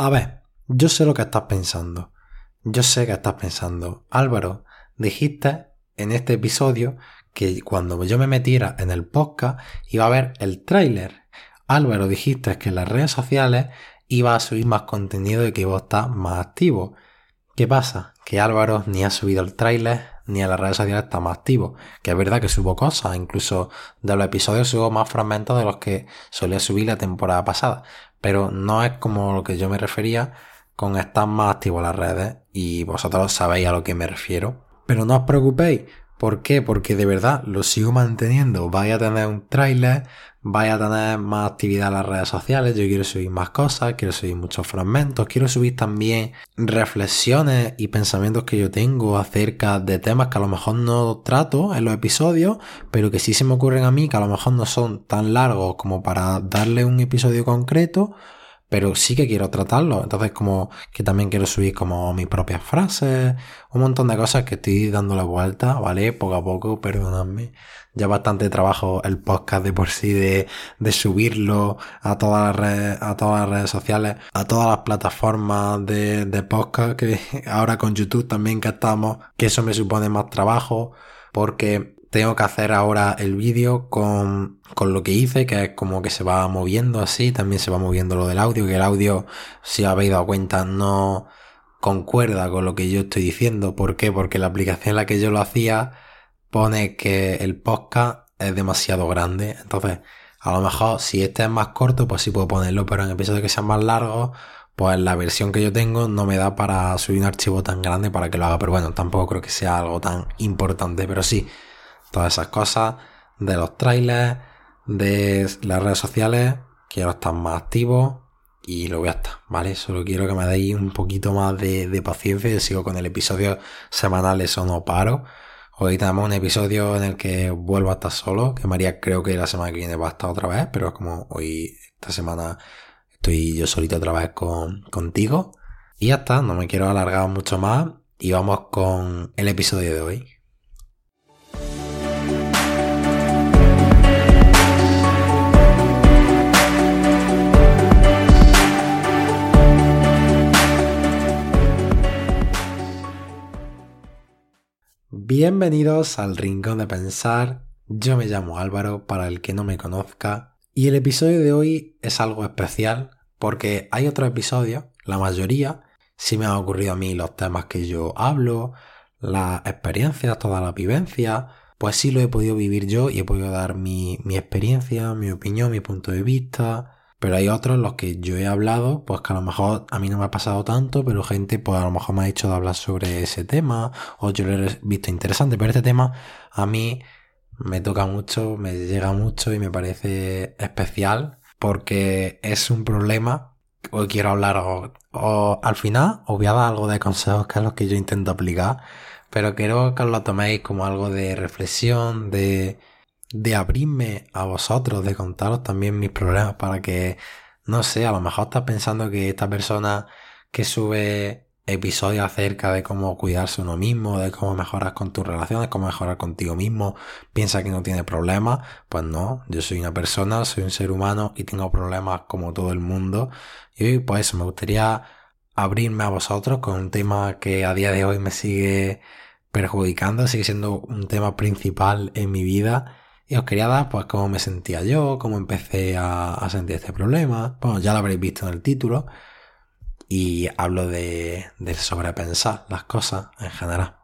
A ver, yo sé lo que estás pensando. Yo sé que estás pensando. Álvaro, dijiste en este episodio que cuando yo me metiera en el podcast iba a ver el tráiler. Álvaro, dijiste que en las redes sociales iba a subir más contenido y que iba a más activo. ¿Qué pasa? Que Álvaro ni ha subido el tráiler ni en las redes sociales está más activo. Que es verdad que subo cosas, incluso de los episodios subo más fragmentos de los que solía subir la temporada pasada. Pero no es como lo que yo me refería con estar más activo las redes y vosotros sabéis a lo que me refiero. Pero no os preocupéis, ¿Por qué? Porque de verdad lo sigo manteniendo. Vaya a tener un tráiler, vaya a tener más actividad en las redes sociales. Yo quiero subir más cosas, quiero subir muchos fragmentos, quiero subir también reflexiones y pensamientos que yo tengo acerca de temas que a lo mejor no trato en los episodios, pero que sí se me ocurren a mí, que a lo mejor no son tan largos como para darle un episodio concreto pero sí que quiero tratarlo. Entonces, como que también quiero subir como mis propias frases, un montón de cosas que estoy dando la vuelta, ¿vale? Poco a poco, perdonadme. Ya bastante trabajo el podcast de por sí de, de subirlo a todas las redes, a todas las redes sociales, a todas las plataformas de, de podcast, que ahora con YouTube también que estamos, que eso me supone más trabajo, porque tengo que hacer ahora el vídeo con, con, lo que hice, que es como que se va moviendo así, también se va moviendo lo del audio, que el audio, si habéis dado cuenta, no concuerda con lo que yo estoy diciendo. ¿Por qué? Porque la aplicación en la que yo lo hacía pone que el podcast es demasiado grande. Entonces, a lo mejor si este es más corto, pues sí puedo ponerlo, pero en episodios que sean más largos, pues la versión que yo tengo no me da para subir un archivo tan grande para que lo haga. Pero bueno, tampoco creo que sea algo tan importante, pero sí todas esas cosas, de los trailers, de las redes sociales, quiero estar más activo y lo voy a estar, ¿vale? Solo quiero que me deis un poquito más de, paciencia. Yo sigo con el episodio semanal, eso no paro. Hoy tenemos un episodio en el que vuelvo a estar solo, que María creo que la semana que viene va a estar otra vez, pero es como hoy, esta semana, estoy yo solito otra vez con, contigo. Y ya está, no me quiero alargar mucho más y vamos con el episodio de hoy. Bienvenidos al Rincón de Pensar. Yo me llamo Álvaro, para el que no me conozca, y el episodio de hoy es algo especial porque hay otros episodios, la mayoría, sí me han ocurrido a mí los temas que yo hablo, las experiencias, toda la vivencia, pues sí lo he podido vivir yo y he podido dar mi, mi experiencia, mi opinión, mi punto de vista, pero hay otros los que yo he hablado, pues que a lo mejor a mí no me ha pasado tanto, pero gente pues a lo mejor me ha dicho de hablar sobre ese tema, o yo lo he visto interesante, pero este tema a mí me toca mucho, me llega mucho y me parece especial, porque es un problema, hoy quiero hablar, o, al final os voy a dar algo de consejos que es lo que yo intento aplicar, pero quiero que os lo toméis como algo de reflexión, de de abrirme a vosotros, de contaros también mis problemas para que, no sé, a lo mejor estás pensando que esta persona que sube episodios acerca de cómo cuidarse uno mismo, de cómo mejorar con tus relaciones, cómo mejorar contigo mismo, piensa que no tiene problemas, pues no, yo soy una persona, soy un ser humano y tengo problemas como todo el mundo. Y pues eso, me gustaría abrirme a vosotros con un tema que a día de hoy me sigue perjudicando, sigue siendo un tema principal en mi vida y os quería dar pues cómo me sentía yo, cómo empecé a, sentir este problema. Bueno, ya lo habréis visto en el título. Y hablo de, de sobrepensar las cosas en general.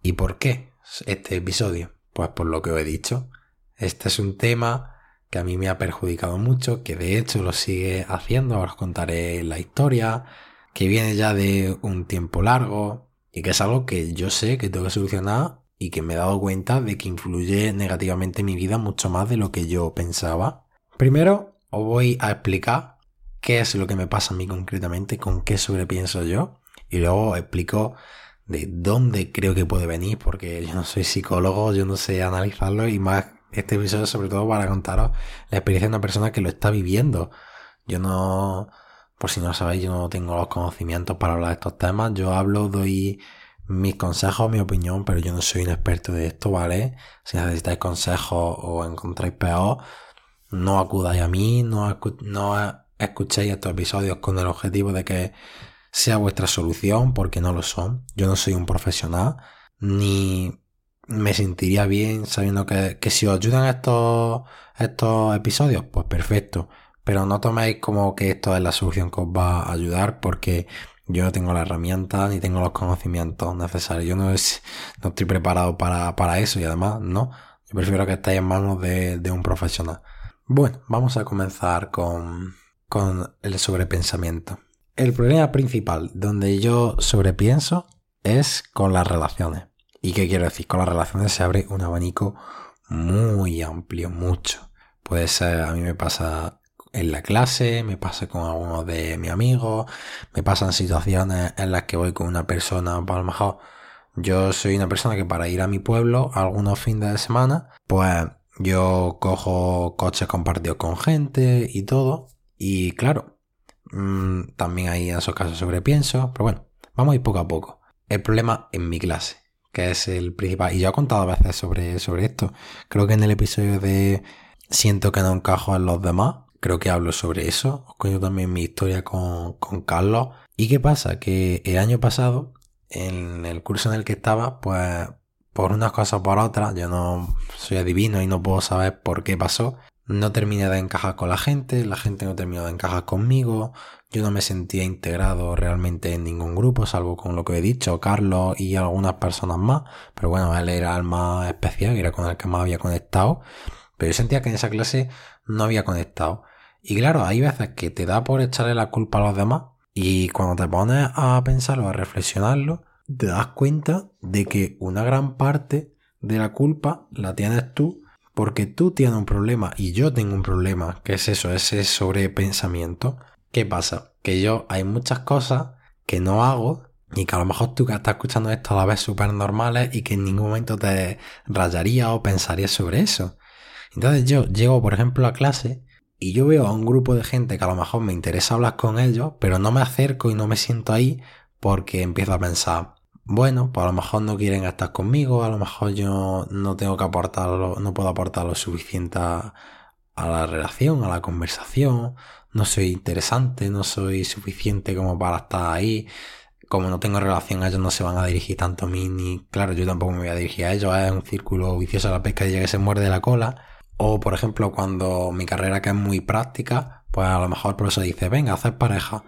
¿Y por qué este episodio? Pues por lo que os he dicho. Este es un tema que a mí me ha perjudicado mucho, que de hecho lo sigue haciendo, os contaré la historia, que viene ya de un tiempo largo y que es algo que yo sé que tengo que solucionar y que me he dado cuenta de que influye negativamente en mi vida mucho más de lo que yo pensaba. Primero os voy a explicar qué es lo que me pasa a mí concretamente, con qué sobrepienso yo, y luego os explico de dónde creo que puede venir, porque yo no soy psicólogo, yo no sé analizarlo y más este episodio sobre todo para contaros la experiencia de una persona que lo está viviendo. Yo no, por si no lo sabéis, yo no tengo los conocimientos para hablar de estos temas, yo hablo, doy mis consejos, mi opinión, pero yo no soy un experto de esto, ¿vale? Si necesitáis consejos o encontráis peor, no acudáis a mí, no, no escuchéis estos episodios con el objetivo de que sea vuestra solución, porque no lo son. Yo no soy un profesional, ni me sentiría bien sabiendo que, si os ayudan estos, estos episodios, pues perfecto. Pero no toméis como que esto es la solución que os va a ayudar, porque yo no tengo la herramienta ni tengo los conocimientos necesarios. Yo no, es, no estoy preparado para, para eso y además, no. Yo prefiero que estéis en manos de, de un profesional. Bueno, vamos a comenzar con, con el sobrepensamiento. El problema principal donde yo sobrepienso es con las relaciones. ¿Y qué quiero decir? Con las relaciones se abre un abanico muy amplio, mucho. Puede ser, a mí me pasa en la clase, me pasa con algunos de mis amigos, me pasan situaciones en las que voy con una persona, pues a lo mejor yo soy una persona que para ir a mi pueblo algunos fines de semana, pues yo cojo coches compartidos con gente y todo. Y claro, mm, también hay en esos casos sobrepienso, pero bueno, vamos a ir poco a poco. El problema en mi clase, que es el principal. Y yo he contado a veces sobre, sobre esto. Creo que en el episodio de Siento que no encajo en los demás, creo que hablo sobre eso. Os cuento también mi historia con, con Carlos. ¿Y qué pasa? Que el año pasado, en el curso en el que estaba, pues por unas cosas o por otras, yo no soy adivino y no puedo saber por qué pasó. No terminé de encajar con la gente, la gente no terminó de encajar conmigo, yo no me sentía integrado realmente en ningún grupo, salvo con lo que he dicho, Carlos y algunas personas más, pero bueno, él era el más especial, era con el que más había conectado, pero yo sentía que en esa clase no había conectado. Y claro, hay veces que te da por echarle la culpa a los demás y cuando te pones a pensarlo, a reflexionarlo, te das cuenta de que una gran parte de la culpa la tienes tú porque tú tienes un problema y yo tengo un problema, que es eso, ese sobrepensamiento. ¿Qué pasa? Que yo hay muchas cosas que no hago y que a lo mejor tú que estás escuchando esto a la vez súper normales y que en ningún momento te rayaría o pensaría sobre eso. Entonces yo llego, por ejemplo, a clase y yo veo a un grupo de gente que a lo mejor me interesa hablar con ellos, pero no me acerco y no me siento ahí porque empiezo a pensar, bueno, pues a lo mejor no quieren estar conmigo, a lo mejor yo no tengo que aportar, no puedo aportar lo suficiente a, la relación, a la conversación, no soy interesante, no soy suficiente como para estar ahí, como no tengo relación, ellos no se van a dirigir tanto a mí, ni claro, yo tampoco me voy a dirigir a ellos, es un círculo vicioso a la pesca y ya que se muerde la cola. O por ejemplo, cuando mi carrera que es muy práctica, pues a lo mejor el profesor dice, venga, hacer pareja.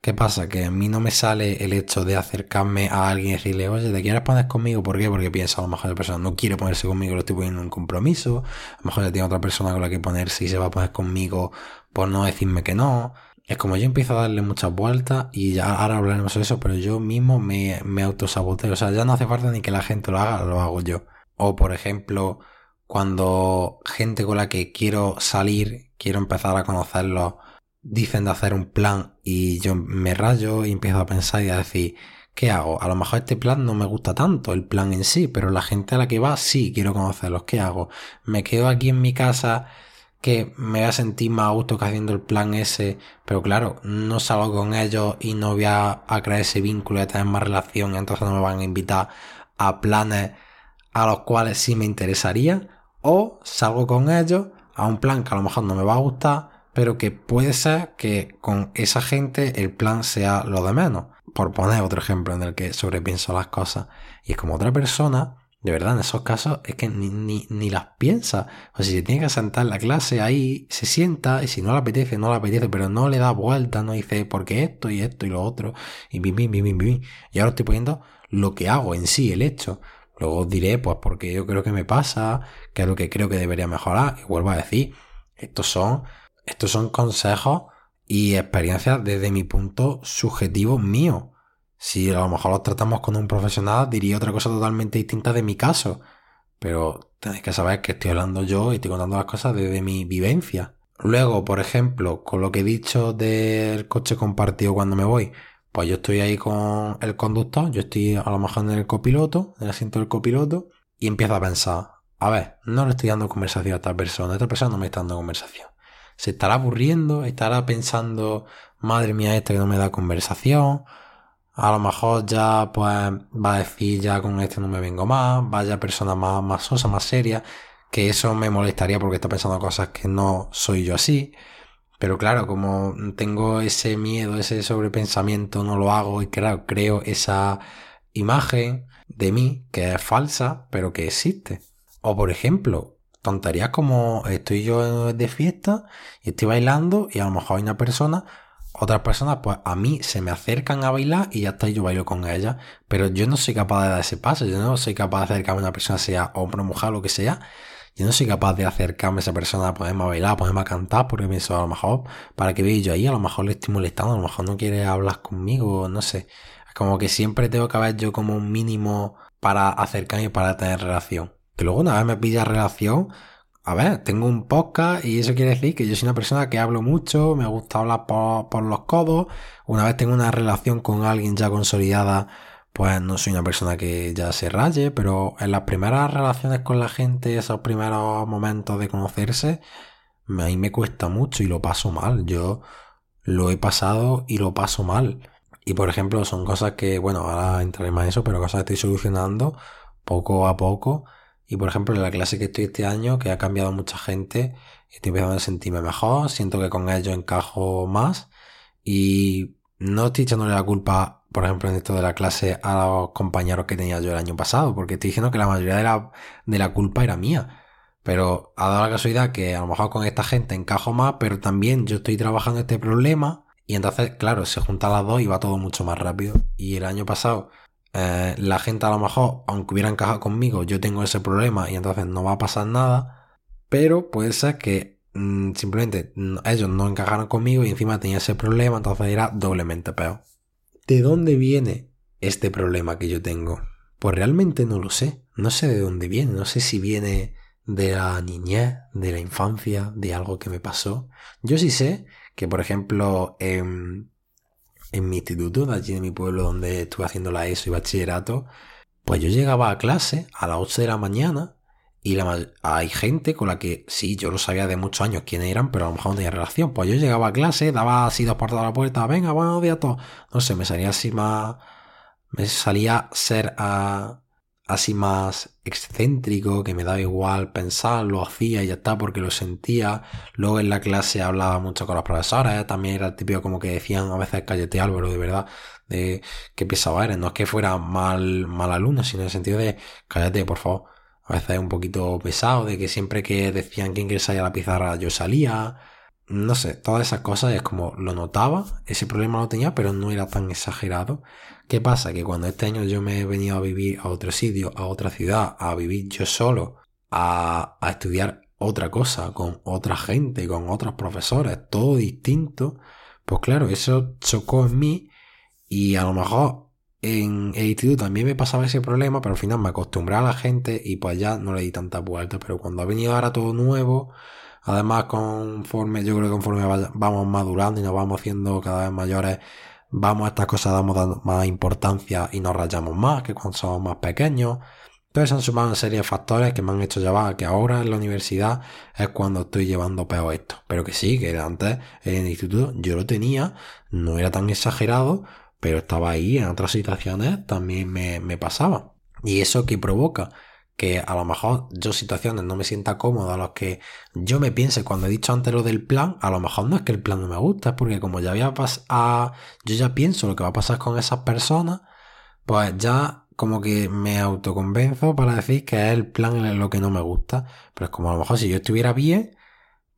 ¿Qué pasa? Que a mí no me sale el hecho de acercarme a alguien y decirle, oye, ¿te quieres poner conmigo? ¿Por qué? Porque piensa a lo mejor la persona no quiere ponerse conmigo, lo estoy poniendo en un compromiso. A lo mejor ya tiene otra persona con la que ponerse y se va a poner conmigo por no decirme que no. Es como yo empiezo a darle muchas vueltas y ya ahora hablaremos de eso, pero yo mismo me, me autosaboteo. O sea, ya no hace falta ni que la gente lo haga, lo hago yo. O por ejemplo, cuando gente con la que quiero salir, quiero empezar a conocerlos, dicen de hacer un plan y yo me rayo y empiezo a pensar y a decir, ¿qué hago? A lo mejor este plan no me gusta tanto, el plan en sí, pero la gente a la que va sí quiero conocerlos. ¿Qué hago? Me quedo aquí en mi casa que me voy a sentir más a gusto que haciendo el plan ese, pero claro, no salgo con ellos y no voy a, crear ese vínculo y tener más relación, y entonces no me van a invitar a planes a los cuales sí me interesaría, o salgo con ellos a un plan que a lo mejor no me va a gustar, pero que puede ser que con esa gente el plan sea lo de menos. Por poner otro ejemplo en el que sobrepienso las cosas. Y es como otra persona, de verdad, en esos casos es que ni, ni, ni las piensa. O sea, si se tiene que sentar en la clase ahí, se sienta y si no le apetece, no le apetece, pero no le da vuelta, no dice porque esto y esto y lo otro. Y bim, bim, bim, bim, bim. Y ahora estoy poniendo lo que hago en sí, el hecho. Luego os diré, pues porque yo creo que me pasa, que es lo que creo que debería mejorar. Y vuelvo a decir, estos son estos son consejos y experiencias desde mi punto subjetivo mío. Si a lo mejor los tratamos con un profesional, diría otra cosa totalmente distinta de mi caso. Pero tenéis que saber que estoy hablando yo y estoy contando las cosas desde mi vivencia. Luego, por ejemplo, con lo que he dicho del coche compartido cuando me voy, pues yo estoy ahí con el conductor, yo estoy a lo mejor en el copiloto, en el asiento del copiloto, y empiezo a pensar, a ver, no le estoy dando conversación a esta persona, esta persona no me está dando conversación se estará aburriendo, estará pensando, madre mía, este que no me da conversación. A lo mejor ya pues va a decir ya con este no me vengo más, vaya persona más, más sosa, más seria, que eso me molestaría porque está pensando cosas que no soy yo así. Pero claro, como tengo ese miedo, ese sobrepensamiento, no lo hago y claro, creo esa imagen de mí que es falsa, pero que existe. O por ejemplo, tonterías como estoy yo de fiesta y estoy bailando y a lo mejor hay una persona, otras personas pues a mí se me acercan a bailar y ya está, yo bailo con ella, pero yo no soy capaz de dar ese paso, yo no soy capaz de acercarme a una persona, sea hombre o mujer, lo que sea, yo no soy capaz de acercarme a esa persona ponerme a bailar, ponerme a cantar, porque pienso, a lo mejor, para que vea yo ahí, a lo mejor le estoy molestando, a lo mejor no quiere hablar conmigo, no sé. Como que siempre tengo que haber yo como un mínimo para acercarme y para tener relación. Que luego una vez me pilla relación, a ver, tengo un podcast y eso quiere decir que yo soy una persona que hablo mucho, me gusta hablar por los codos. Una vez tengo una relación con alguien ya consolidada, pues no soy una persona que ya se raye, pero en las primeras relaciones con la gente, esos primeros momentos de conocerse, a mí me cuesta mucho y lo paso mal. Yo lo he pasado y lo paso mal. Y por ejemplo, son cosas que, bueno, ahora entraré más en eso, pero cosas que estoy solucionando poco a poco. Y por ejemplo, en la clase que estoy este año, que ha cambiado mucha gente, estoy empezando a sentirme mejor, siento que con ellos encajo más. Y no estoy echándole la culpa por ejemplo, en esto de la clase a los compañeros que tenía yo el año pasado, porque estoy diciendo que la mayoría de la, de la culpa era mía. Pero ha dado la casualidad que a lo mejor con esta gente encajo más, pero también yo estoy trabajando este problema y entonces, claro, se juntan las dos y va todo mucho más rápido. Y el año pasado, eh, la gente a lo mejor, aunque hubiera encajado conmigo, yo tengo ese problema y entonces no va a pasar nada. Pero puede ser que mm, simplemente ellos no encajaron conmigo y encima tenía ese problema, entonces era doblemente peor. ¿De dónde viene este problema que yo tengo? Pues realmente no lo sé. No sé de dónde viene. No sé si viene de la niñez, de la infancia, de algo que me pasó. Yo sí sé que, por ejemplo, en, en mi instituto, de allí de mi pueblo donde estuve haciendo la ESO y bachillerato, pues yo llegaba a clase a las 8 de la mañana y hay gente con la que sí, yo lo sabía de muchos años quiénes eran, pero a lo mejor no tenía relación. Pues yo llegaba a clase, daba así dos puertas a la puerta, venga, buenos días a todos. No sé, me salía así más. Me salía ser ah, así más excéntrico, que me daba igual pensar, lo hacía y ya está, porque lo sentía. Luego en la clase hablaba mucho con los profesores, también era el típico como que decían a veces cállate Álvaro, de verdad, de que pesado eres. No es que fuera mal, mal alumno, sino en el sentido de cállate, por favor a veces un poquito pesado, de que siempre que decían quiere salir a la pizarra yo salía. No sé, todas esas cosas es como lo notaba, ese problema lo tenía, pero no era tan exagerado. ¿Qué pasa? Que cuando este año yo me he venido a vivir a otro sitio, a otra ciudad, a vivir yo solo, a, a estudiar otra cosa, con otra gente, con otros profesores, todo distinto, pues claro, eso chocó en mí y a lo mejor en el instituto también me pasaba ese problema, pero al final me acostumbré a la gente y pues ya no le di tantas vueltas. Pero cuando ha venido ahora todo nuevo, además conforme, yo creo que conforme vamos madurando y nos vamos haciendo cada vez mayores, vamos a estas cosas damos más importancia y nos rayamos más que cuando somos más pequeños. Entonces han sumado una serie de factores que me han hecho llevar a que ahora en la universidad es cuando estoy llevando peor esto. Pero que sí, que antes en el instituto yo lo tenía, no era tan exagerado, pero estaba ahí, en otras situaciones también me, pasaba. ¿Y eso que provoca? Que a lo mejor yo situaciones no me sienta cómodo a los que yo me piense cuando he dicho antes lo del plan, a lo mejor no es que el plan no me gusta, es porque como ya había pasado, yo ya pienso lo que va a pasar con esas personas, pues ya como que me autoconvenzo para decir que es el plan lo que no me gusta. Pero es como a lo mejor si yo estuviera bien,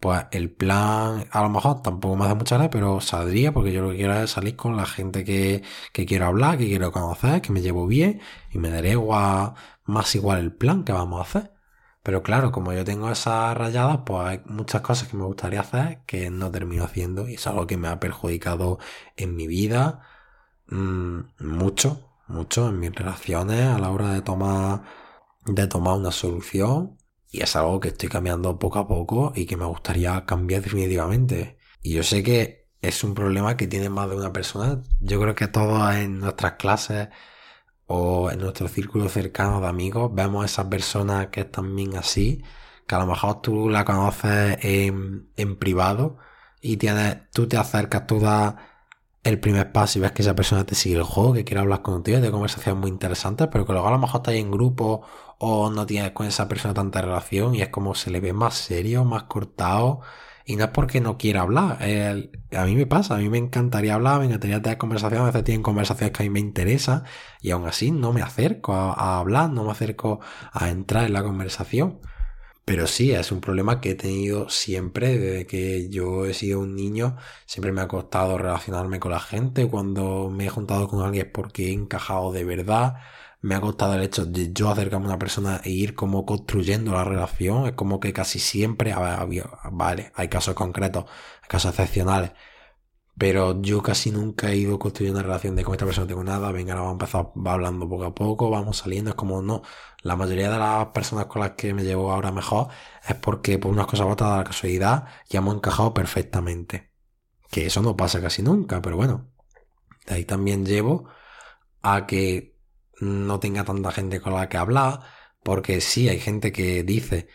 pues el plan a lo mejor tampoco me hace mucha gracia, pero saldría porque yo lo que quiero es salir con la gente que, quiero hablar, que quiero conocer, que me llevo bien y me daré igual, más igual el plan que vamos a hacer. Pero claro, como yo tengo esas rayadas, pues hay muchas cosas que me gustaría hacer que no termino haciendo y es algo que me ha perjudicado en mi vida mm, mucho, mucho en mis relaciones a la hora de tomar, de tomar una solución y es algo que estoy cambiando poco a poco y que me gustaría cambiar definitivamente. Y yo sé que es un problema que tiene más de una persona. Yo creo que todos en nuestras clases o en nuestro círculo cercano de amigos vemos a esas personas que están bien así, que a lo mejor tú la conoces en, en privado y tienes, tú te acercas, tú das el primer paso y ves que esa persona te sigue el juego, que quiere hablar contigo, de conversaciones muy interesantes, pero que luego a lo mejor estás en grupo o no tienes con esa persona tanta relación y es como se le ve más serio, más cortado Y no es porque no quiera hablar. a mí me pasa, a mí me encantaría hablar, me encantaría tener conversaciones, a veces tienen conversaciones que a mí me interesan y aún así no me acerco a hablar, no me acerco a entrar en la conversación. Pero sí, es un problema que he tenido siempre, desde que yo he sido un niño, siempre me ha costado relacionarme con la gente, cuando me he juntado con alguien es porque he encajado de verdad, me ha costado el hecho de yo acercarme a una persona e ir como construyendo la relación, es como que casi siempre, vale, hay casos concretos, hay casos excepcionales, pero yo casi nunca he ido construyendo una relación de con esta persona no tengo nada, venga, ahora vamos a empezar va hablando poco a poco, vamos saliendo, es como no. La mayoría de las personas con las que me llevo ahora mejor es porque por unas cosas votadas de la casualidad ya hemos encajado perfectamente. Que eso no pasa casi nunca, pero bueno. De ahí también llevo a que no tenga tanta gente con la que hablar, porque sí, hay gente que dice,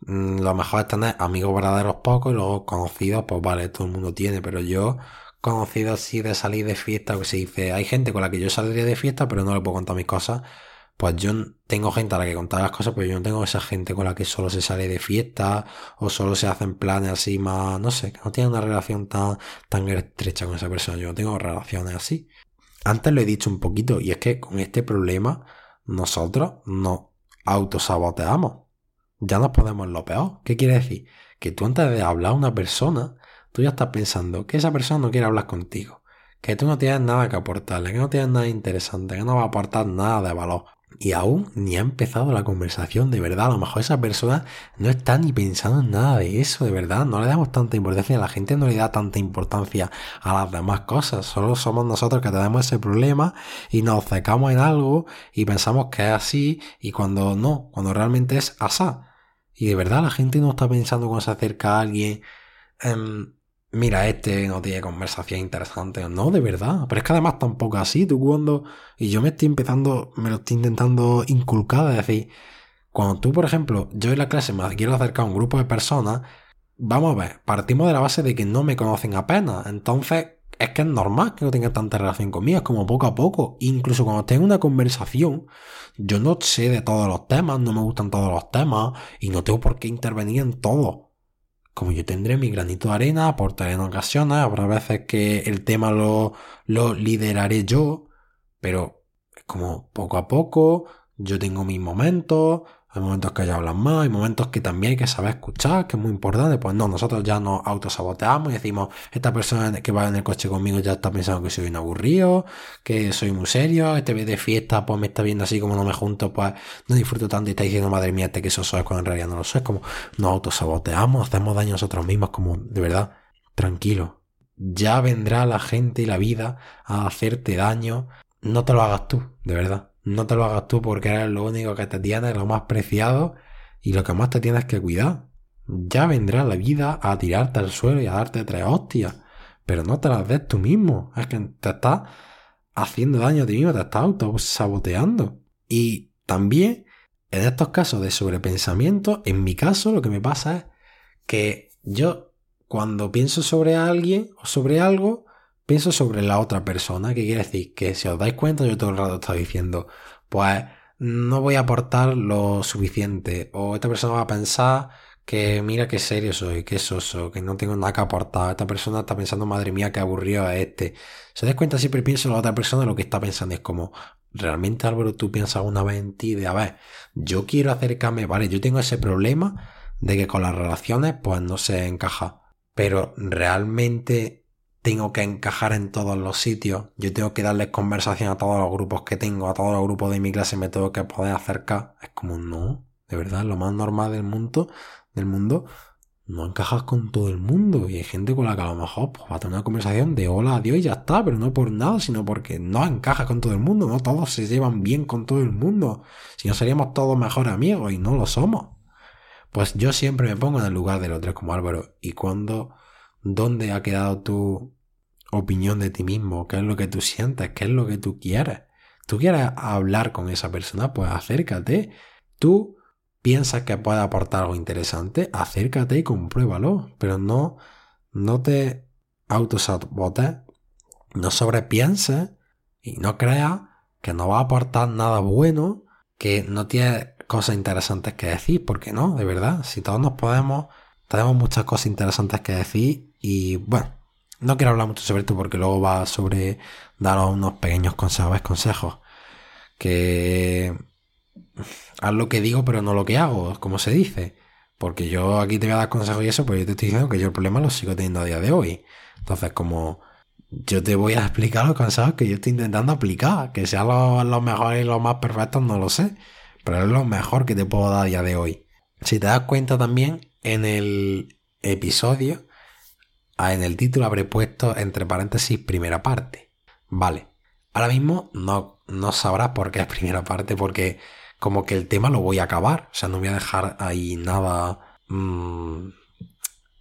mm, lo mejor es tener amigos verdaderos pocos y luego conocidos, pues vale, todo el mundo tiene, pero yo conocido así de salir de fiesta, o que se dice, hay gente con la que yo saldría de fiesta, pero no le puedo contar mis cosas. Pues yo tengo gente a la que contar las cosas, pero yo no tengo esa gente con la que solo se sale de fiesta o solo se hacen planes así más, no sé, que no tiene una relación tan, tan estrecha con esa persona. Yo no tengo relaciones así. Antes lo he dicho un poquito, y es que con este problema nosotros nos autosaboteamos. Ya nos podemos en lo peor. ¿Qué quiere decir? Que tú antes de hablar a una persona, tú ya estás pensando que esa persona no quiere hablar contigo, que tú no tienes nada que aportarle, que no tienes nada interesante, que no va a aportar nada de valor. Y aún ni ha empezado la conversación, de verdad. A lo mejor esa persona no está ni pensando en nada de eso, de verdad. No le damos tanta importancia, la gente no le da tanta importancia a las demás cosas. Solo somos nosotros que tenemos ese problema y nos secamos en algo y pensamos que es así y cuando no, cuando realmente es asá. Y de verdad la gente no está pensando cuando se acerca a alguien. Em, mira, este no tiene conversación interesante. No, de verdad. Pero es que además tampoco así. Tú cuando... Y yo me estoy empezando, me lo estoy intentando inculcar. Es decir, cuando tú, por ejemplo, yo en la clase me quiero acercar a un grupo de personas, vamos a ver, partimos de la base de que no me conocen apenas. Entonces, es que es normal que no tengan tanta relación conmigo. Es como poco a poco. Incluso cuando tengo una conversación, yo no sé de todos los temas, no me gustan todos los temas y no tengo por qué intervenir en todo como yo tendré mi granito de arena, aportaré en ocasiones, habrá veces que el tema lo, lo lideraré yo, pero es como poco a poco, yo tengo mis momentos, hay momentos que ya hablan más, hay momentos que también hay que saber escuchar, que es muy importante. Pues no, nosotros ya nos autosaboteamos y decimos, esta persona que va en el coche conmigo ya está pensando que soy un aburrido, que soy muy serio, este vez de fiesta, pues me está viendo así como no me junto, pues no disfruto tanto y está diciendo, madre mía, este que eso soy cuando en realidad no lo soy. Como nos autosaboteamos, hacemos daño a nosotros mismos, como de verdad, tranquilo. Ya vendrá la gente y la vida a hacerte daño. No te lo hagas tú, de verdad. No te lo hagas tú porque eres lo único que te tienes, lo más preciado y lo que más te tienes que cuidar. Ya vendrá la vida a tirarte al suelo y a darte tres hostias, pero no te las des tú mismo. Es que te estás haciendo daño a ti mismo, te estás autosaboteando. Y también, en estos casos de sobrepensamiento, en mi caso lo que me pasa es que yo cuando pienso sobre alguien o sobre algo, pienso sobre la otra persona, que quiere decir que si os dais cuenta, yo todo el rato estaba diciendo, pues no voy a aportar lo suficiente, o esta persona va a pensar que mira qué serio soy, qué soso, que no tengo nada que aportar, esta persona está pensando, madre mía, qué aburrido es este. Si os dais cuenta, siempre pienso en la otra persona, lo que está pensando es como, realmente Álvaro, tú piensas una vez en ti de, a ver, yo quiero acercarme, vale, yo tengo ese problema de que con las relaciones, pues no se encaja. Pero realmente tengo que encajar en todos los sitios, yo tengo que darles conversación a todos los grupos que tengo, a todos los grupos de mi clase me tengo que poder acercar. Es como, no, de verdad, lo más normal del mundo, del mundo, no encajas con todo el mundo. Y hay gente con la que a lo mejor pues, va a tener una conversación de hola, adiós y ya está, pero no por nada, sino porque no encajas con todo el mundo, no todos se llevan bien con todo el mundo. Si no seríamos todos mejores amigos y no lo somos. Pues yo siempre me pongo en el lugar del otro como Álvaro. ¿Y cuando, dónde ha quedado tu opinión de ti mismo, qué es lo que tú sientes, qué es lo que tú quieres. Tú quieres hablar con esa persona, pues acércate. Tú piensas que puede aportar algo interesante, acércate y compruébalo, pero no, no te autosabotes, no sobrepienses. Y no creas que no va a aportar nada bueno, que no tiene cosas interesantes que decir, porque no, de verdad, si todos nos podemos tenemos muchas cosas interesantes que decir y bueno, no quiero hablar mucho sobre esto porque luego va sobre daros unos pequeños consejos, consejos que haz lo que digo pero no lo que hago, como se dice. Porque yo aquí te voy a dar consejos y eso, pero yo te estoy diciendo que yo el problema lo sigo teniendo a día de hoy. Entonces, como yo te voy a explicar los consejos que yo estoy intentando aplicar, que sean los, mejores y los más perfectos, no lo sé, pero es lo mejor que te puedo dar a día de hoy. Si te das cuenta también, en el episodio, en el título habré puesto entre paréntesis primera parte. Vale. Ahora mismo no, no sabrás por qué es primera parte, porque como que el tema lo voy a acabar. O sea, no voy a dejar ahí nada. Mm,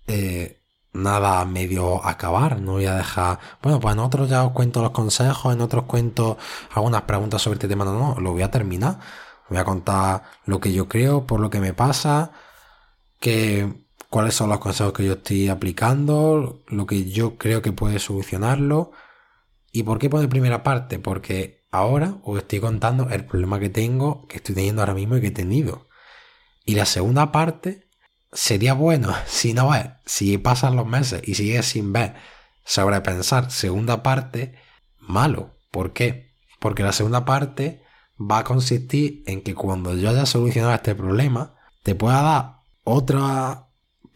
eh, nada medio acabar. No voy a dejar. Bueno, pues en otros ya os cuento los consejos, en otros cuento algunas preguntas sobre este tema. No, no, lo voy a terminar. Voy a contar lo que yo creo, por lo que me pasa, que cuáles son los consejos que yo estoy aplicando, lo que yo creo que puede solucionarlo. ¿Y por qué pone primera parte? Porque ahora os estoy contando el problema que tengo, que estoy teniendo ahora mismo y que he tenido. Y la segunda parte sería bueno si no ves, si pasan los meses y sigues sin ver, sobrepensar. Segunda parte, malo. ¿Por qué? Porque la segunda parte va a consistir en que cuando yo haya solucionado este problema, te pueda dar otro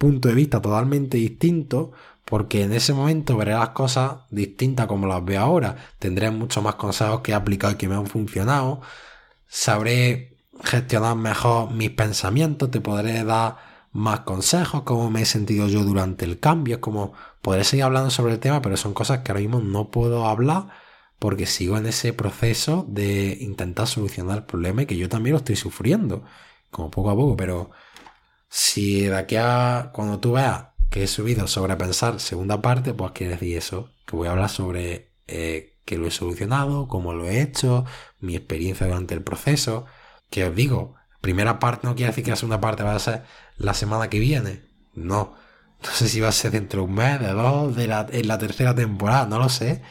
punto de vista totalmente distinto porque en ese momento veré las cosas distintas como las veo ahora. Tendré muchos más consejos que he aplicado y que me han funcionado. Sabré gestionar mejor mis pensamientos, te podré dar más consejos, cómo me he sentido yo durante el cambio, como podré seguir hablando sobre el tema, pero son cosas que ahora mismo no puedo hablar porque sigo en ese proceso de intentar solucionar el problema y que yo también lo estoy sufriendo, como poco a poco, pero si de aquí a cuando tú veas que he subido sobre pensar segunda parte, pues quiere decir eso, que voy a hablar sobre eh, que lo he solucionado, cómo lo he hecho, mi experiencia durante el proceso, que os digo, primera parte no quiere decir que la segunda parte va a ser la semana que viene, no, no sé si va a ser dentro de un mes, de dos, de la, en la tercera temporada, no lo sé,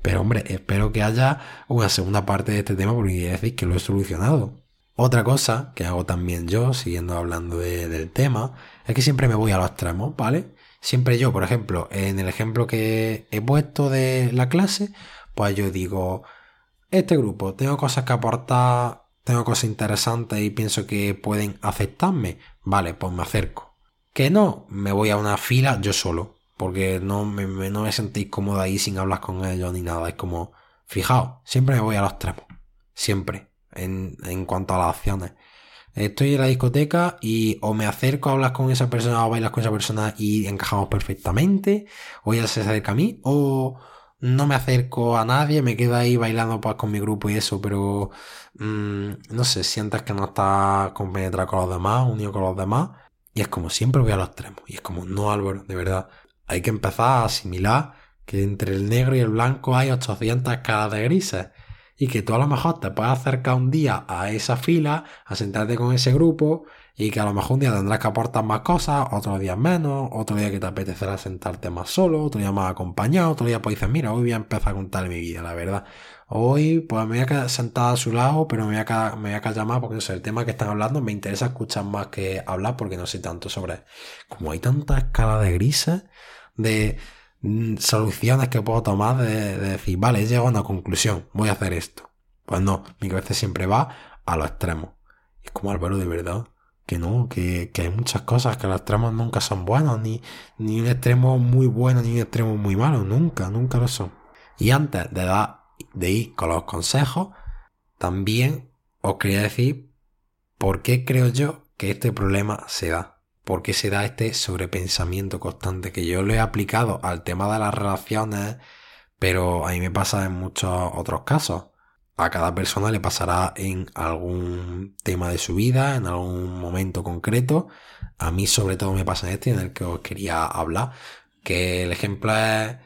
pero hombre, espero que haya una segunda parte de este tema porque quiere decir que lo he solucionado. Otra cosa que hago también yo, siguiendo hablando del tema, es que siempre me voy a los extremos, ¿vale? Siempre yo, por ejemplo, en el ejemplo que he puesto de la clase, pues yo digo, este grupo, tengo cosas que aportar, tengo cosas interesantes y pienso que pueden aceptarme, vale, pues me acerco. Que no, me voy a una fila yo solo, porque no me, no me sentís cómodo ahí sin hablar con ellos ni nada. Es como, fijaos, siempre me voy a los extremos, siempre, en, cuanto a las acciones. Estoy en la discoteca y o me acerco a hablar con esa persona o bailas con esa persona y encajamos perfectamente, o ella se acerca a mí, o no me acerco a nadie, me quedo ahí bailando pues, con mi grupo y eso, pero mm, no sé, sientes que no estás compenetrado con los demás, unido con los demás, y es como siempre voy a los extremos, y es como, no Álvaro, de verdad, hay que empezar a asimilar que entre el negro y el blanco hay 800 escalas de grises y que tú a lo mejor te puedes acercar un día a esa fila, a sentarte con ese grupo y que a lo mejor un día tendrás que aportar más cosas, otro día menos, otro día que te apetecerá sentarte más solo, otro día más acompañado, otro día pues dices, mira, hoy voy a empezar a contar mi vida, la verdad. Hoy pues me voy a quedar sentado a su lado, pero me voy a, me voy a callar más porque no sé, el tema que están hablando me interesa escuchar más que hablar porque no sé tanto sobre... Como hay tanta escala de grises, de soluciones que puedo tomar de, decir, vale, he llegado a una conclusión, voy a hacer esto. Pues no, mi cabeza siempre va a los extremos. Es como Álvaro, de verdad, que no, que, hay muchas cosas, que los extremos nunca son buenos, ni, ni un extremo muy bueno, ni un extremo muy malo, nunca, nunca lo son. Y antes de, dar, de ir con los consejos, también os quería decir por qué creo yo que este problema se da por qué se da este sobrepensamiento constante que yo lo he aplicado al tema de las relaciones, pero a mí me pasa en muchos otros casos. A cada persona le pasará en algún tema de su vida, en algún momento concreto. A mí sobre todo me pasa en este en el que os quería hablar, que el ejemplo es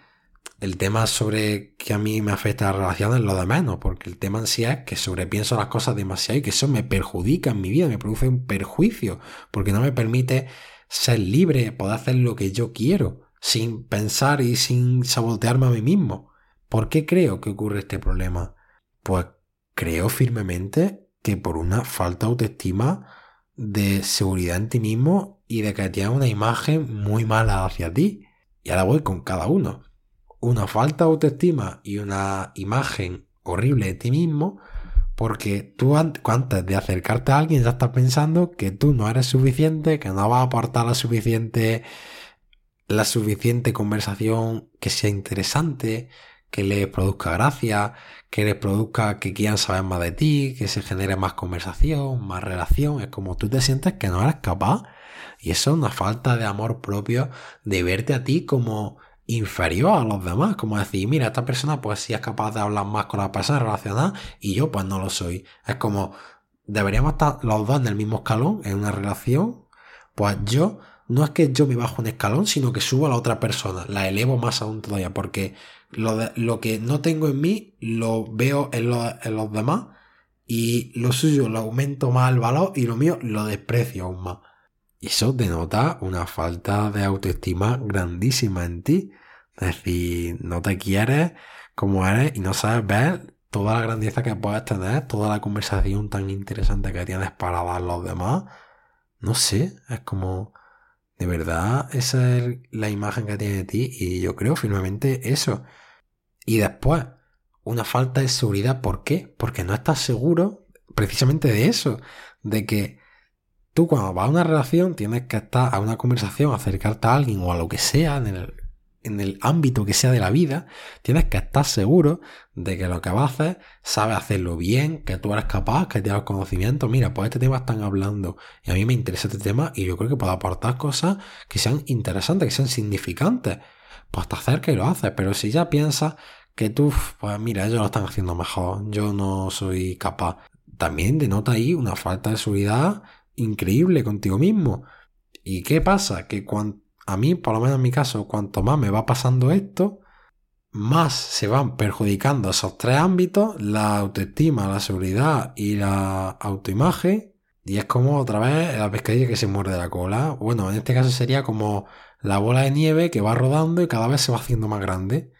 el tema sobre que a mí me afecta las relaciones lo de menos, porque el tema en sí es que sobrepienso las cosas demasiado y que eso me perjudica en mi vida, me produce un perjuicio, porque no me permite ser libre, poder hacer lo que yo quiero, sin pensar y sin sabotearme a mí mismo. ¿Por qué creo que ocurre este problema? Pues creo firmemente que por una falta de autoestima, de seguridad en ti mismo y de que tienes una imagen muy mala hacia ti. Y ahora voy con cada uno. Una falta de autoestima y una imagen horrible de ti mismo porque tú antes de acercarte a alguien ya estás pensando que tú no eres suficiente, que no vas a aportar la suficiente, la suficiente conversación que sea interesante, que les produzca gracia, que les produzca que quieran saber más de ti, que se genere más conversación, más relación. Es como tú te sientes que no eres capaz. Y eso es una falta de amor propio de verte a ti como inferior a los demás, como decir, mira, esta persona pues sí es capaz de hablar más con la persona relacionada y yo pues no lo soy. Es como, deberíamos estar los dos en el mismo escalón, en una relación, pues yo, no es que yo me bajo un escalón, sino que subo a la otra persona, la elevo más aún todavía, porque lo, lo que no tengo en mí lo veo en, en los demás y lo suyo lo aumento más el valor y lo mío lo desprecio aún más. Eso denota una falta de autoestima grandísima en ti. Es decir, no te quieres como eres y no sabes ver toda la grandeza que puedes tener, toda la conversación tan interesante que tienes para dar a los demás. No sé, es como, de verdad, esa es la imagen que tiene de ti y yo creo firmemente eso. Y después, una falta de seguridad, ¿por qué? Porque no estás seguro precisamente de eso, de que tú cuando vas a una relación tienes que estar a una conversación, acercarte a alguien o a lo que sea en el en el ámbito que sea de la vida, tienes que estar seguro de que lo que vas a hacer, sabes hacerlo bien, que tú eres capaz, que tienes conocimiento. Mira, pues este tema están hablando y a mí me interesa este tema y yo creo que puedo aportar cosas que sean interesantes, que sean significantes. Pues te acercas y lo haces, pero si ya piensas que tú, pues mira, ellos lo están haciendo mejor, yo no soy capaz, también denota ahí una falta de seguridad increíble contigo mismo. ¿Y qué pasa? Que cuando a mí, por lo menos en mi caso, cuanto más me va pasando esto, más se van perjudicando esos tres ámbitos, la autoestima, la seguridad y la autoimagen. Y es como otra vez la pescadilla que se muerde la cola. Bueno, en este caso sería como la bola de nieve que va rodando y cada vez se va haciendo más grande.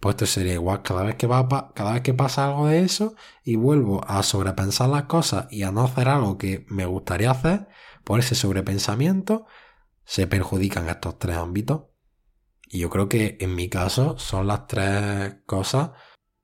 Pues esto sería igual cada vez que va cada vez que pasa algo de eso y vuelvo a sobrepensar las cosas y a no hacer algo que me gustaría hacer por ese sobrepensamiento, se perjudican estos tres ámbitos. Y yo creo que en mi caso son las tres cosas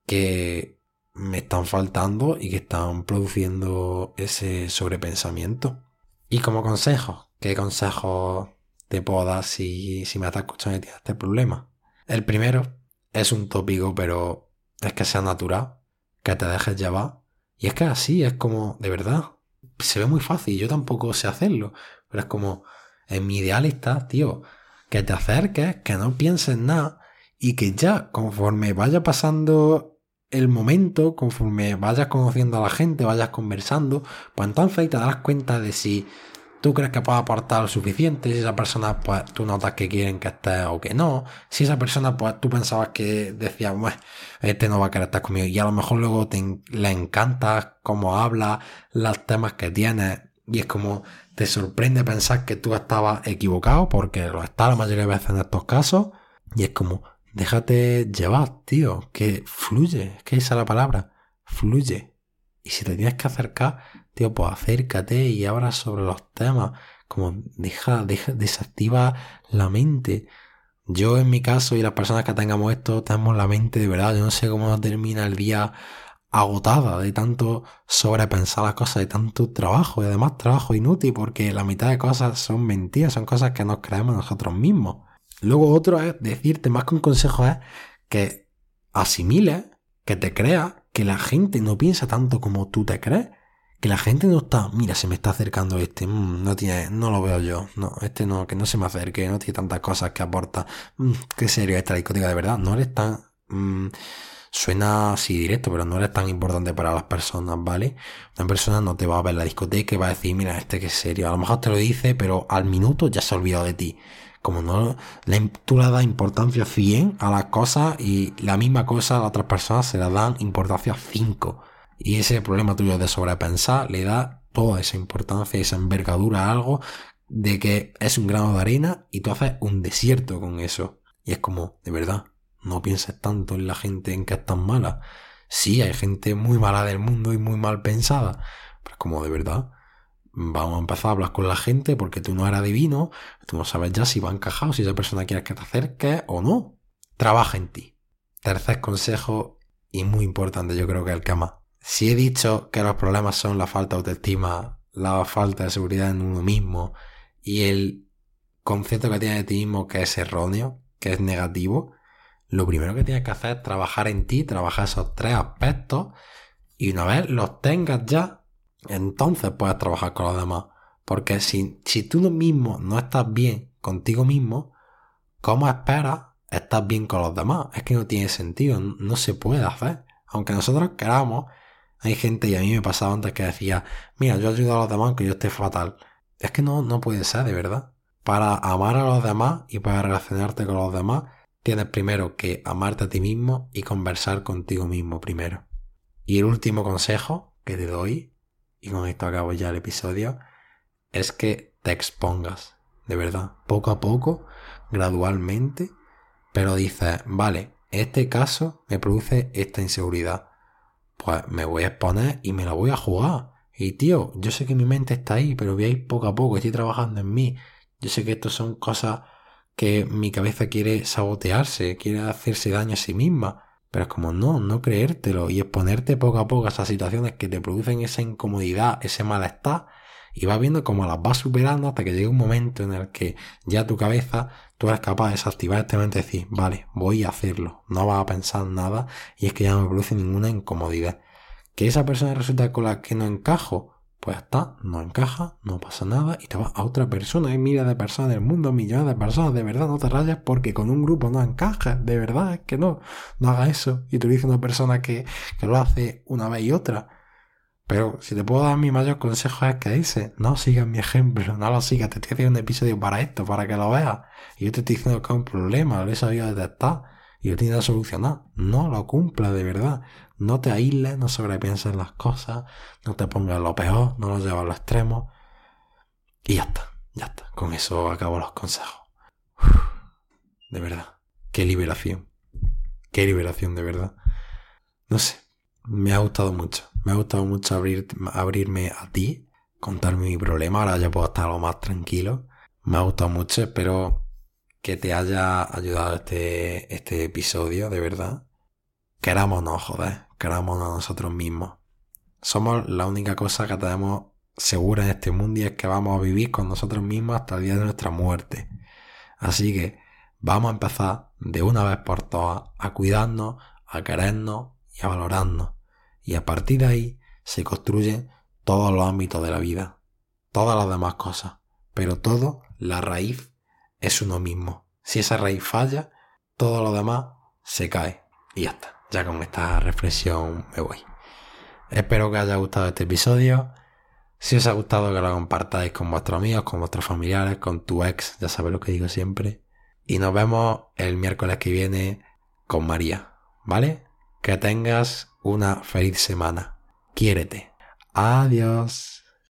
que me están faltando y que están produciendo ese sobrepensamiento. Y como consejo, ¿qué consejo te puedo dar si, si me estás escuchando y tienes este problema? El primero es un tópico, pero es que sea natural, que te dejes llevar. Y es que así, es como, de verdad, se ve muy fácil, yo tampoco sé hacerlo, pero es como, en mi ideal está, tío, que te acerques, que no pienses nada y que ya conforme vaya pasando el momento, conforme vayas conociendo a la gente, vayas conversando, pues entonces te darás cuenta de si tú crees que puede aportar lo suficiente, si esa persona, pues tú notas que quieren que estés o que no, si esa persona, pues tú pensabas que decías, bueno, este no va a querer estar conmigo y a lo mejor luego te, le encanta cómo habla, los temas que tienes y es como, te sorprende pensar que tú estabas equivocado, porque lo está la mayoría de veces en estos casos, y es como, déjate llevar, tío, que fluye, que esa es la palabra, fluye. Y si te tienes que acercar, tío, pues acércate y habla sobre los temas, como deja, deja, desactiva la mente. Yo en mi caso y las personas que tengamos esto, tenemos la mente de verdad, yo no sé cómo termina el día agotada de tanto sobrepensar las cosas, de tanto trabajo y además trabajo inútil porque la mitad de cosas son mentiras, son cosas que nos creemos nosotros mismos. Luego otro es decirte, más que un consejo es que asimiles, que te creas que la gente no piensa tanto como tú te crees, que la gente no está, mira, se me está acercando este, mm, no tiene, no lo veo yo, no, este no, que no se me acerque, no tiene tantas cosas que aporta, mm, qué serio esta discoteca de verdad, no eres tan... Mm, Suena así directo, pero no eres tan importante para las personas, ¿vale? Una persona no te va a ver la discoteca y va a decir, mira, este que es serio. A lo mejor te lo dice, pero al minuto ya se ha olvidado de ti. Como no, tú le das importancia 100 a las cosas y la misma cosa a otras personas se le dan importancia 5. Y ese problema tuyo de sobrepensar le da toda esa importancia, esa envergadura a algo de que es un grano de arena y tú haces un desierto con eso. Y es como, de verdad, no pienses tanto en la gente en que es tan mala. Sí, hay gente muy mala del mundo y muy mal pensada. Pero como de verdad, vamos a empezar a hablar con la gente porque tú no eres divino, tú no sabes ya si va a encajar si esa persona quiere que te acerques o no. Trabaja en ti. Tercer consejo y muy importante, yo creo que el que más. Si he dicho que los problemas son la falta de autoestima, la falta de seguridad en uno mismo y el concepto que tienes de ti mismo que es erróneo, que es negativo, lo primero que tienes que hacer es trabajar en ti, trabajar esos tres aspectos y una vez los tengas ya, entonces puedes trabajar con los demás. Porque si, si tú mismo no estás bien contigo mismo, ¿cómo esperas estar bien con los demás? Es que no tiene sentido, no se puede hacer. Aunque nosotros queramos, hay gente, y a mí me pasaba antes que decía, mira, yo ayudo a los demás aunque yo esté fatal. Es que no, no puede ser, de verdad. Para amar a los demás y para relacionarte con los demás, tienes primero que amarte a ti mismo y conversar contigo mismo primero. Y el último consejo que te doy, y con esto acabo ya el episodio, es que te expongas, de verdad, poco a poco, gradualmente, pero dices, vale, este caso me produce esta inseguridad, pues me voy a exponer y me la voy a jugar. Y tío, yo sé que mi mente está ahí, pero voy a ir poco a poco, estoy trabajando en mí. Yo sé que esto son cosas que mi cabeza quiere sabotearse, quiere hacerse daño a sí misma. Pero es como no, no creértelo y exponerte poco a poco a esas situaciones que te producen esa incomodidad, ese malestar, y vas viendo cómo las vas superando hasta que llega un momento en el que ya tu cabeza, tú eres capaz de desactivar este mente y decir, vale, voy a hacerlo, no vas a pensar nada y es que ya no me produce ninguna incomodidad. Que esa persona resulta con la que no encajo, pues está, no encaja, no pasa nada y te vas a otra persona. Hay miles de personas en el mundo, millones de personas, de verdad, no te rayas porque con un grupo no encajas, de verdad, es que no, no haga eso. Y tú dices una persona que, que lo hace una vez y otra. Pero si te puedo dar mi mayor consejo es que dice, no sigas mi ejemplo, no lo sigas, te estoy haciendo un episodio para esto, para que lo veas. Y yo te estoy diciendo que hay un problema, lo he sabido detectar y lo tienes que solucionar. No lo cumpla de verdad. No te aísles, no sobrepienses las cosas, no te pongas lo peor, no lo lleves a los extremos. Y ya está, ya está. Con eso acabo los consejos. de verdad. Qué liberación. Qué liberación, de verdad. No sé. Me ha gustado mucho. Me ha gustado mucho abrir, abrirme a ti, contarme mi problema. Ahora ya puedo estar algo más tranquilo. Me ha gustado mucho. Espero que te haya ayudado este, este episodio, de verdad. Querámonos, joder querámonos nosotros mismos. Somos la única cosa que tenemos segura en este mundo y es que vamos a vivir con nosotros mismos hasta el día de nuestra muerte. Así que vamos a empezar de una vez por todas a cuidarnos, a querernos y a valorarnos. Y a partir de ahí se construyen todos los ámbitos de la vida, todas las demás cosas. Pero todo, la raíz es uno mismo. Si esa raíz falla, todo lo demás se cae. Y ya está ya con esta reflexión me voy. Espero que os haya gustado este episodio. Si os ha gustado, que lo compartáis con vuestros amigos, con vuestros familiares, con tu ex, ya sabéis lo que digo siempre. Y nos vemos el miércoles que viene con María, ¿vale? Que tengas una feliz semana. Quiérete. Adiós.